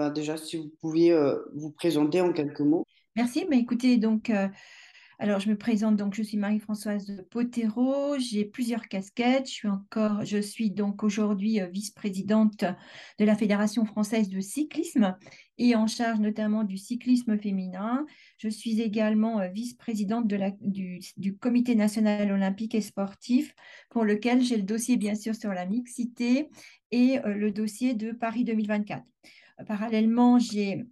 bah, déjà, si vous pouviez vous présenter en quelques mots. Merci. Mais écoutez, donc, alors, je me présente donc, je suis Marie-Françoise Potero, j'ai plusieurs casquettes. Je suis encore, je suis donc aujourd'hui euh, vice-présidente de la Fédération française de cyclisme et en charge notamment du cyclisme féminin. Je suis également euh, vice-présidente du, Comité national olympique et sportif pour lequel j'ai le dossier bien sûr sur la mixité et euh, le dossier de Paris 2024. Parallèlement, j'ai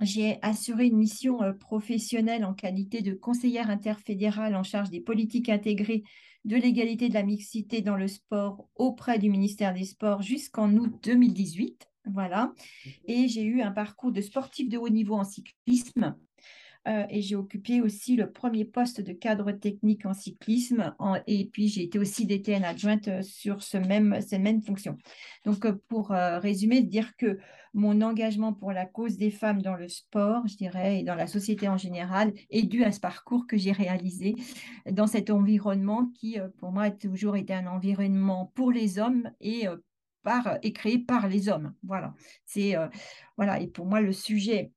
j'ai assuré une mission euh, professionnelle en qualité de conseillère interfédérale en charge des politiques intégrées de l'égalité de la mixité dans le sport auprès du ministère des Sports jusqu'en août 2018. Voilà. Et j'ai eu un parcours de sportif de haut niveau en cyclisme euh, et j'ai occupé aussi le premier poste de cadre technique en cyclisme. et puis, j'ai été aussi DTN adjointe euh, sur ce même, cette même fonction. Donc, euh, pour résumer, dire que mon engagement pour la cause des femmes dans le sport, je dirais, et dans la société en général, est dû à ce parcours que j'ai réalisé dans cet environnement qui, pour moi, a toujours été un environnement pour les hommes et par, et créé par les hommes. Voilà. C'est voilà. Et pour moi, le sujet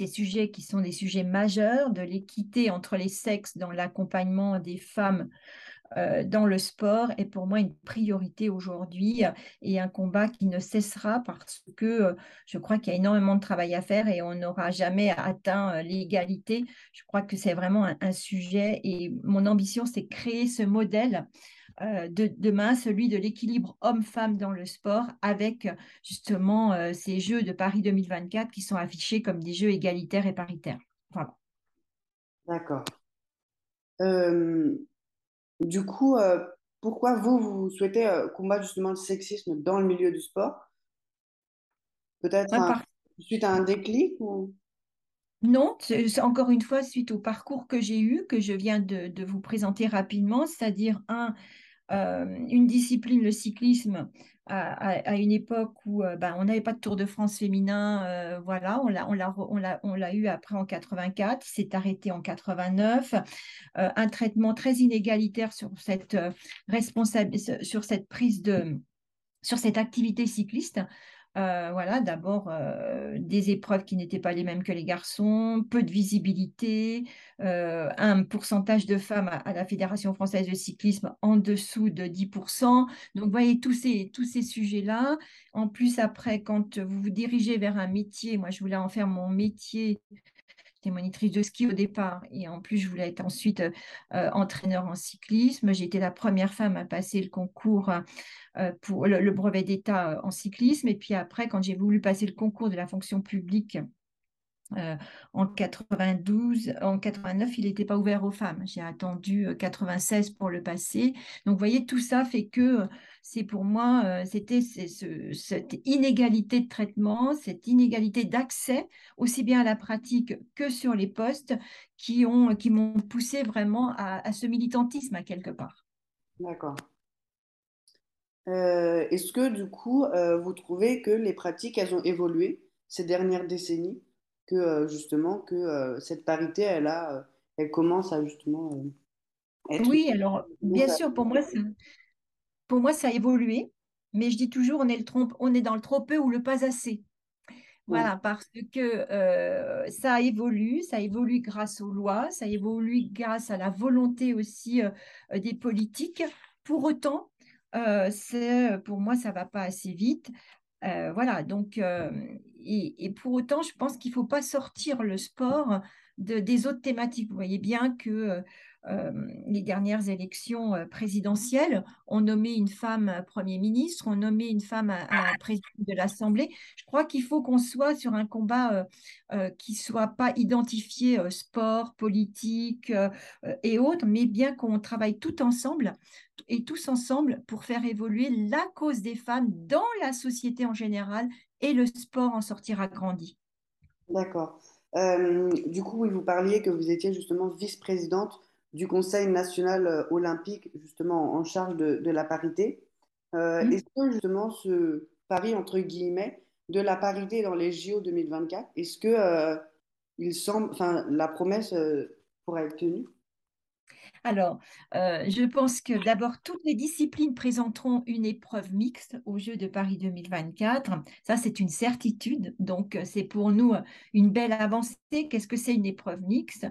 ces sujets qui sont des sujets majeurs de l'équité entre les sexes dans l'accompagnement des femmes euh, dans le sport est pour moi une priorité aujourd'hui et un combat qui ne cessera parce que euh, je crois qu'il y a énormément de travail à faire et on n'aura jamais atteint euh, l'égalité. Je crois que c'est vraiment un, sujet et mon ambition, c'est créer ce modèle de demain, celui de l'équilibre homme-femme dans le sport, avec justement ces Jeux de Paris 2024 qui sont affichés comme des Jeux égalitaires et paritaires. Voilà. D'accord. Du coup, euh, pourquoi vous, vous souhaitez euh, combattre justement le sexisme dans le milieu du sport? Peut-être suite à un déclic ou... Non, encore une fois suite au parcours que j'ai eu, que je viens de vous présenter rapidement, c'est-à-dire un, euh, une discipline, le cyclisme, à, une époque où euh, ben, on n'avait pas de Tour de France féminin, euh, voilà, on l'a, eu après en 84, il s'est arrêté en 89, un traitement très inégalitaire sur cette prise de, sur cette activité cycliste. Euh, voilà, d'abord euh, des épreuves qui n'étaient pas les mêmes que les garçons, peu de visibilité, euh, un pourcentage de femmes à, la Fédération française de cyclisme en dessous de 10%. Donc, vous voyez, tous ces, tous ces sujets-là. En plus, après, quand vous vous dirigez vers un métier, moi, je voulais en faire mon métier J'étais monitrice de ski au départ et en plus, je voulais être ensuite euh, entraîneur en cyclisme. J'ai été la première femme à passer le concours euh, pour le brevet d'État euh, en cyclisme. Et puis après, quand j'ai voulu passer le concours de la fonction publique euh, en 92, en 89, il n'était pas ouvert aux femmes. J'ai attendu 96 euh, pour le passer. Donc, vous voyez, tout ça fait que euh, c'est pour moi, c'était cette inégalité de traitement, cette inégalité d'accès, aussi bien à la pratique que sur les postes, qui ont, qui m'ont poussé vraiment à, ce militantisme à quelque part. D'accord. Est-ce que du coup, vous trouvez que les pratiques, elles ont évolué ces dernières décennies? Que euh, justement que euh, cette parité, elle a, euh, elle commence à justement être. Oui, alors bien sûr, pour moi, pour moi, ça a évolué, mais je dis toujours, on est, le trompe, on est dans le trop peu ou le pas assez. Voilà, parce que ça évolue, ça évolue grâce aux lois, ça évolue grâce à la volonté aussi des politiques. Pour autant, c'est pour moi, ça va pas assez vite. Euh, voilà, donc, euh, et, pour autant, je pense qu'il ne faut pas sortir le sport de, des autres thématiques. Vous voyez bien que euh, les dernières élections présidentielles ont nommé une femme Premier ministre, ont nommé une femme à, président de l'Assemblée. Je crois qu'il faut qu'on soit sur un combat qui ne soit pas identifié sport, politique et autres, mais bien qu'on travaille tout ensemble et tous ensemble pour faire évoluer la cause des femmes dans la société en général et le sport en sortira grandi. D'accord. Euh, du coup, vous parliez que vous étiez justement vice-présidente du Conseil national euh, olympique, justement en charge de, la parité. Euh, mmh. Est-ce que justement ce pari, entre guillemets, de la parité dans les JO 2024, est-ce que il semble, enfin, la promesse pourrait être tenue? Alors, euh, je pense que d'abord, toutes les disciplines présenteront une épreuve mixte aux Jeux de Paris 2024. Ça, c'est une certitude. Donc, euh, c'est pour nous euh, une belle avancée. Qu'est-ce que c'est une épreuve mixte?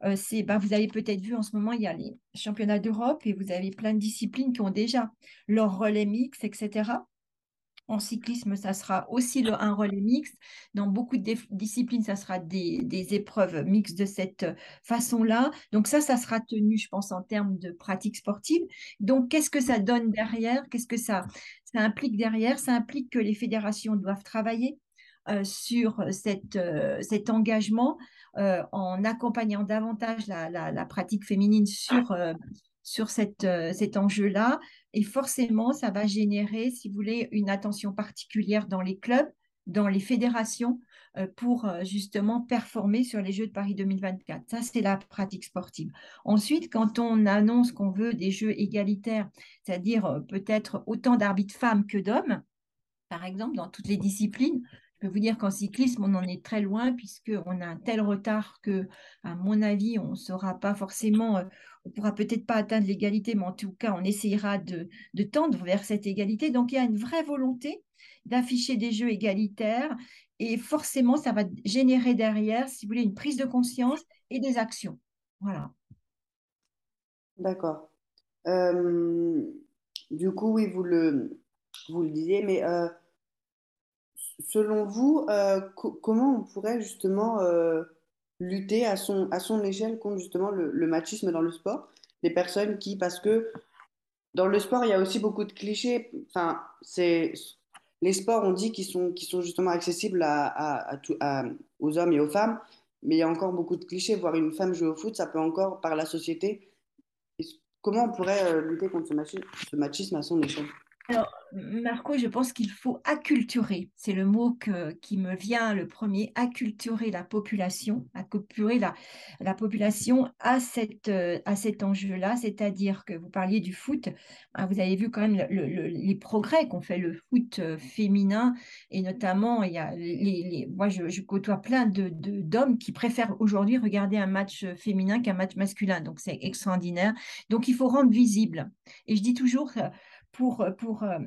Bah, Vous avez peut-être vu en ce moment, il y a les championnats d'Europe et vous avez plein de disciplines qui ont déjà leur relais mixte, etc. En cyclisme, ça sera aussi un relais mixte. Dans beaucoup de disciplines, ça sera des, épreuves mixtes de cette façon-là. Donc ça, ça sera tenu, je pense, en termes de pratique sportive. Donc, qu'est-ce que ça donne derrière? Qu'est-ce que ça, implique derrière? Ça implique que les fédérations doivent travailler euh, sur euh, cet engagement euh, en accompagnant davantage la pratique féminine sur, sur euh, cet enjeu-là. Et forcément, ça va générer, si vous voulez, une attention particulière dans les clubs, dans les fédérations, euh, pour euh, justement performer sur les Jeux de Paris 2024. Ça, c'est la pratique sportive. Ensuite, quand on annonce qu'on veut des Jeux égalitaires, c'est-à-dire peut-être autant d'arbitres femmes que d'hommes, par exemple, dans toutes les disciplines, peux vous dire qu'en cyclisme, on en est très loin puisqu'on a un tel retard que, à mon avis, on ne sera pas forcément, euh, on pourra peut-être pas atteindre l'égalité, mais en tout cas, on essayera de, tendre vers cette égalité. Donc, il y a une vraie volonté d'afficher des jeux égalitaires et forcément, ça va générer derrière, si vous voulez, une prise de conscience et des actions. Voilà. D'accord. Euh, du coup, oui, vous le, vous le disiez, mais euh, selon vous, euh, comment on pourrait justement euh, lutter à son, à son échelle contre justement le, machisme dans le sport? Des personnes qui, parce que dans le sport, il y a aussi beaucoup de clichés. Enfin, les sports, on dit qu'ils sont, qu'ils sont justement accessibles aux hommes et aux femmes, mais il y a encore beaucoup de clichés. Voir une femme jouer au foot, ça peut encore, par la société. Comment on pourrait euh, lutter contre ce machisme à son échelle? Marco, je pense qu'il faut acculturer. C'est le mot qui me vient le premier, acculturer la population, acculturer la, la population à, cette, euh, à cet enjeu-là. C'est-à-dire que vous parliez du foot, hein, vous avez vu quand même les progrès qu'ont fait le foot euh, féminin, et notamment, il y a les, moi, je, côtoie plein de, d'hommes qui préfèrent aujourd'hui regarder un match féminin qu'un match masculin. Donc, c'est extraordinaire. Donc, il faut rendre visible. Et je dis toujours pour, pour, euh,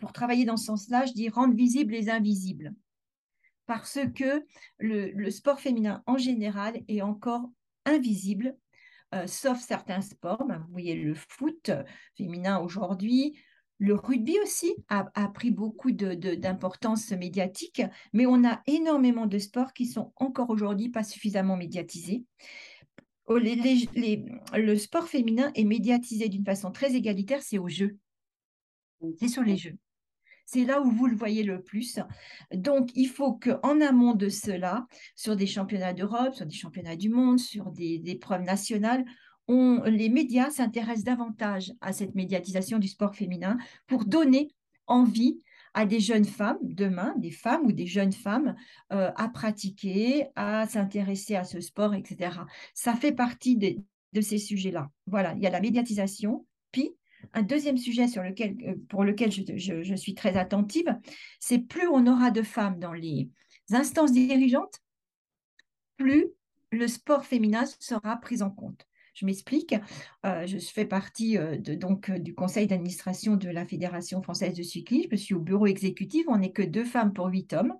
pour travailler dans ce sens-là, je dis rendre visibles les invisibles. Parce que le, sport féminin en général est encore invisible, euh, sauf certains sports. Ben, vous voyez le foot féminin aujourd'hui, le rugby aussi a, pris beaucoup d'importance médiatique, mais on a énormément de sports qui sont encore aujourd'hui pas suffisamment médiatisés. Oh, le sport féminin est médiatisé d'une façon très égalitaire, c'est au jeu c'est sur les jeux. C'est là où vous le voyez le plus. Donc, il faut qu'en amont de cela, sur des championnats d'Europe, sur des championnats du monde, sur des, épreuves nationales, on, les médias s'intéressent davantage à cette médiatisation du sport féminin pour donner envie à des jeunes femmes, demain, des femmes ou des jeunes femmes, euh, à pratiquer, à s'intéresser à ce sport, etc. Ça fait partie de ces sujets-là. Voilà, il y a la médiatisation, puis un deuxième sujet euh, pour lequel je, suis très attentive, c'est plus on aura de femmes dans les instances dirigeantes, plus le sport féminin sera pris en compte. Je m'explique. Euh, je fais partie euh, donc, du conseil d'administration de la Fédération française de cyclisme. Je suis au bureau exécutif. On n'est que deux femmes pour huit hommes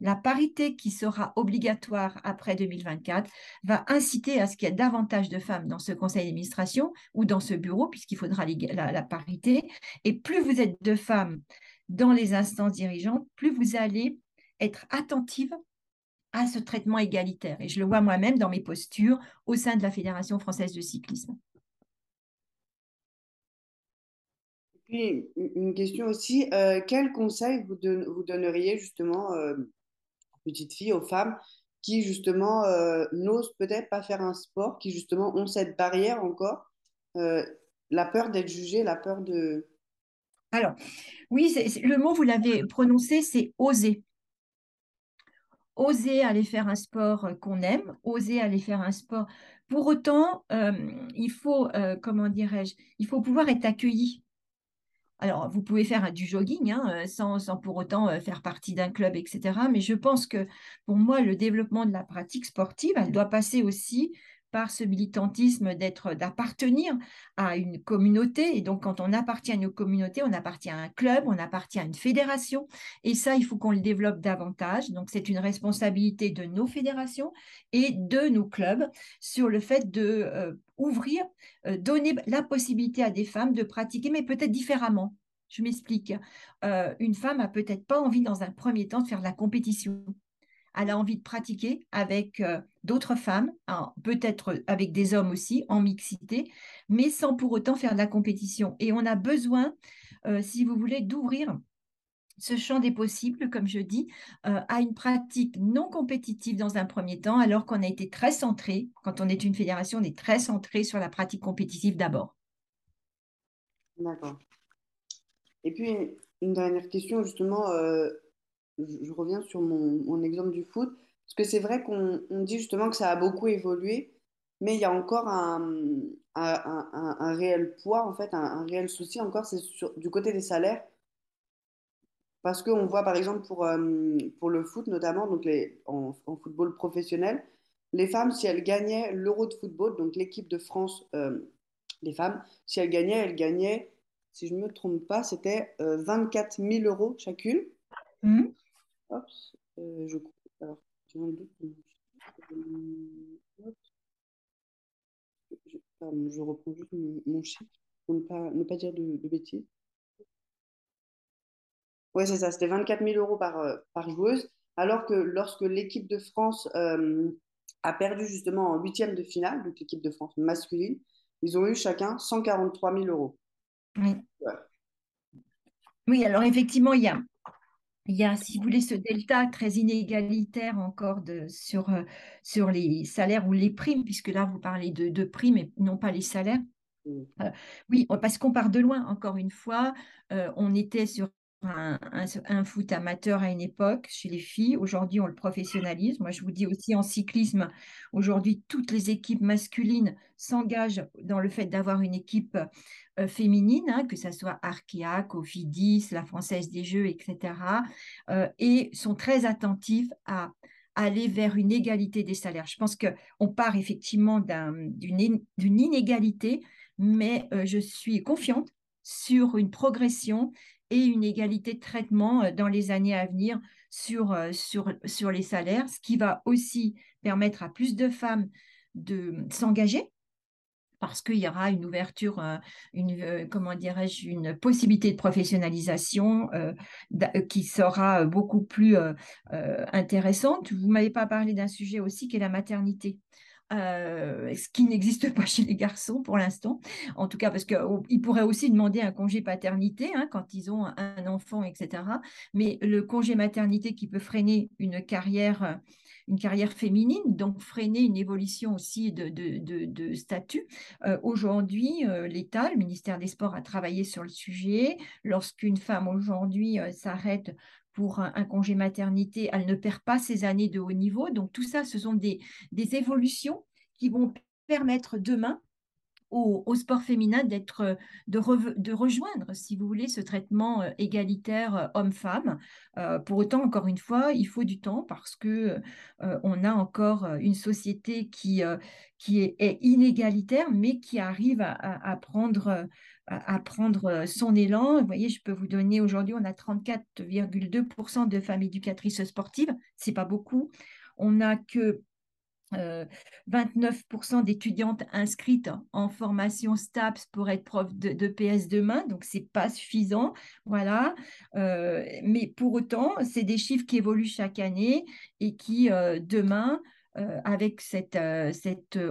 la parité qui sera obligatoire après 2024 va inciter à ce qu'il y ait davantage de femmes dans ce conseil d'administration ou dans ce bureau, puisqu'il faudra la, parité. Et plus vous êtes de femmes dans les instances dirigeantes, plus vous allez être attentive à ce traitement égalitaire. Et je le vois moi-même dans mes postures au sein de la Fédération française de cyclisme. puis, une question aussi, euh, quel conseil vous, donneriez justement euh, petites filles, aux femmes qui justement euh, n'osent peut-être pas faire un sport, qui justement ont cette barrière encore, euh, la peur d'être jugée, la peur de... Alors, oui, le mot, vous l'avez prononcé, c'est oser. Oser aller faire un sport qu'on aime, oser aller faire un sport. Pour autant, euh, il faut, comment dirais-je, il faut pouvoir être accueilli alors, vous pouvez faire du jogging hein, euh, sans, pour autant euh, faire partie d'un club, etc. Mais je pense que pour moi, le développement de la pratique sportive, elle doit passer aussi par ce militantisme d'être, d'appartenir à une communauté. Et donc, quand on appartient à une communauté, on appartient à un club, on appartient à une fédération. Et ça, il faut qu'on le développe davantage. Donc, c'est une responsabilité de nos fédérations et de nos clubs sur le fait de euh, ouvrir, euh, donner la possibilité à des femmes de pratiquer, mais peut-être différemment. Je m'explique. Euh, une femme a peut-être pas envie dans un premier temps de faire de la compétition. Elle a envie de pratiquer avec d'autres femmes, peut-être avec des hommes aussi, en mixité, mais sans pour autant faire de la compétition. Et on a besoin, euh, si vous voulez, d'ouvrir ce champ des possibles, comme je dis, à une pratique non compétitive dans un premier temps, alors qu'on a été très centré, quand on est une fédération, on est très centré sur la pratique compétitive d'abord. D'accord. Et puis, une dernière question, justement, euh, je, reviens sur mon, exemple du foot, parce que c'est vrai qu'on dit justement que ça a beaucoup évolué, mais il y a encore un, un, réel poids, en fait, un, réel souci encore, c'est du côté des salaires. Parce qu'on voit par exemple pour, euh, pour le foot notamment, donc les, en, football professionnel, les femmes, si elles gagnaient l'Euro de football, donc l'équipe de France, euh, les femmes, si elles gagnaient, elles gagnaient si je ne me trompe pas, c'était 24 000 euros chacune. Mmh. Hop, euh, je Alors, j'ai un doute. Je, pardon, je reprends juste mon, chiffre pour ne pas, ne pas dire de, bêtises. Oui, c'est ça, c'était 24 000 euros par, euh, par joueuse. Alors que lorsque l'équipe de France euh, a perdu justement en huitième de finale, donc l'équipe de France masculine, ils ont eu chacun 143 000 euros. Oui. Oui, alors effectivement, il y a, il y a, si vous voulez, ce delta très inégalitaire encore de, sur, euh, sur les salaires ou les primes, puisque là, vous parlez de, de primes et non pas les salaires. Mm. Euh, oui, parce qu'on part de loin, encore une fois. Euh, on était sur un, foot amateur à une époque chez les filles. Aujourd'hui, on le professionnalise. Moi, je vous dis aussi en cyclisme, aujourd'hui, toutes les équipes masculines s'engagent dans le fait d'avoir une équipe euh, féminine, hein, que ce soit Arkea, Cofidis, la Française des Jeux, etc., euh, et sont très attentifs à aller vers une égalité des salaires. Je pense qu'on part effectivement d'une inégalité, mais euh, je suis confiante sur une progression et une égalité de traitement euh, dans les années à venir sur, euh, sur, sur les salaires, ce qui va aussi permettre à plus de femmes de s'engager parce qu'il y aura une ouverture, euh, une, comment dirais-je, une possibilité de professionnalisation qui sera beaucoup plus intéressante. Vous ne m'avez pas parlé d'un sujet aussi qui est la maternité. Euh, ce qui n'existe pas chez les garçons pour l'instant. En tout cas, parce qu'ils pourraient aussi demander un congé paternité hein, quand ils ont un enfant, etc. Mais le congé maternité qui peut freiner une carrière, une carrière féminine, donc freiner une évolution aussi de, de, statut. Euh, aujourd'hui, euh, l'État, le ministère des Sports a travaillé sur le sujet. Lorsqu'une femme aujourd'hui s'arrête pour un, congé maternité, elle ne perd pas ses années de haut niveau. Donc tout ça, ce sont des, évolutions qui vont permettre demain au, sport féminin de, de, rejoindre, si vous voulez, ce traitement euh, égalitaire euh, homme-femme. Euh, pour autant, encore une fois, il faut du temps parce que on a encore une société qui est, inégalitaire, mais qui arrive à prendre à, prendre euh, son élan. Vous voyez, je peux vous donner aujourd'hui, on a 34,2% de femmes éducatrices sportives, c'est pas beaucoup. On n'a que 29% euh, d'étudiantes inscrites en formation STAPS pour être prof de, PS demain, donc c'est pas suffisant, voilà. Euh, mais pour autant, c'est des chiffres qui évoluent chaque année et qui demain euh, avec cet euh,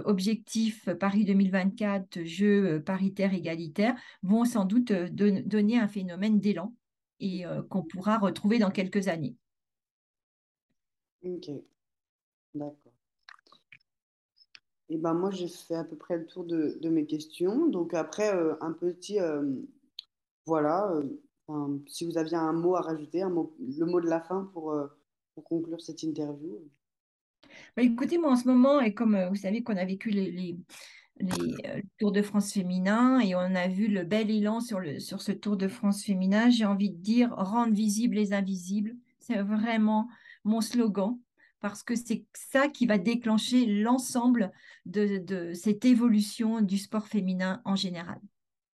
objectif Paris 2024, jeux paritaires égalitaires, vont sans doute euh, donner un phénomène d'élan et qu'on pourra retrouver dans quelques années. Ok, d'accord. Et eh ben moi, j'ai fait à peu près le tour de, mes questions. Donc après, un petit, voilà, si vous aviez un mot à rajouter, un mot, le mot de la fin pour conclure cette interview. Bah, écoutez, moi en ce moment, et comme euh, vous savez qu'on a vécu les, les, euh, Tours de France féminin et on a vu le bel élan sur, le, sur ce Tour de France féminin, j'ai envie de dire rendre visibles les invisibles. C'est vraiment mon slogan parce que c'est ça qui va déclencher l'ensemble de, de cette évolution du sport féminin en général.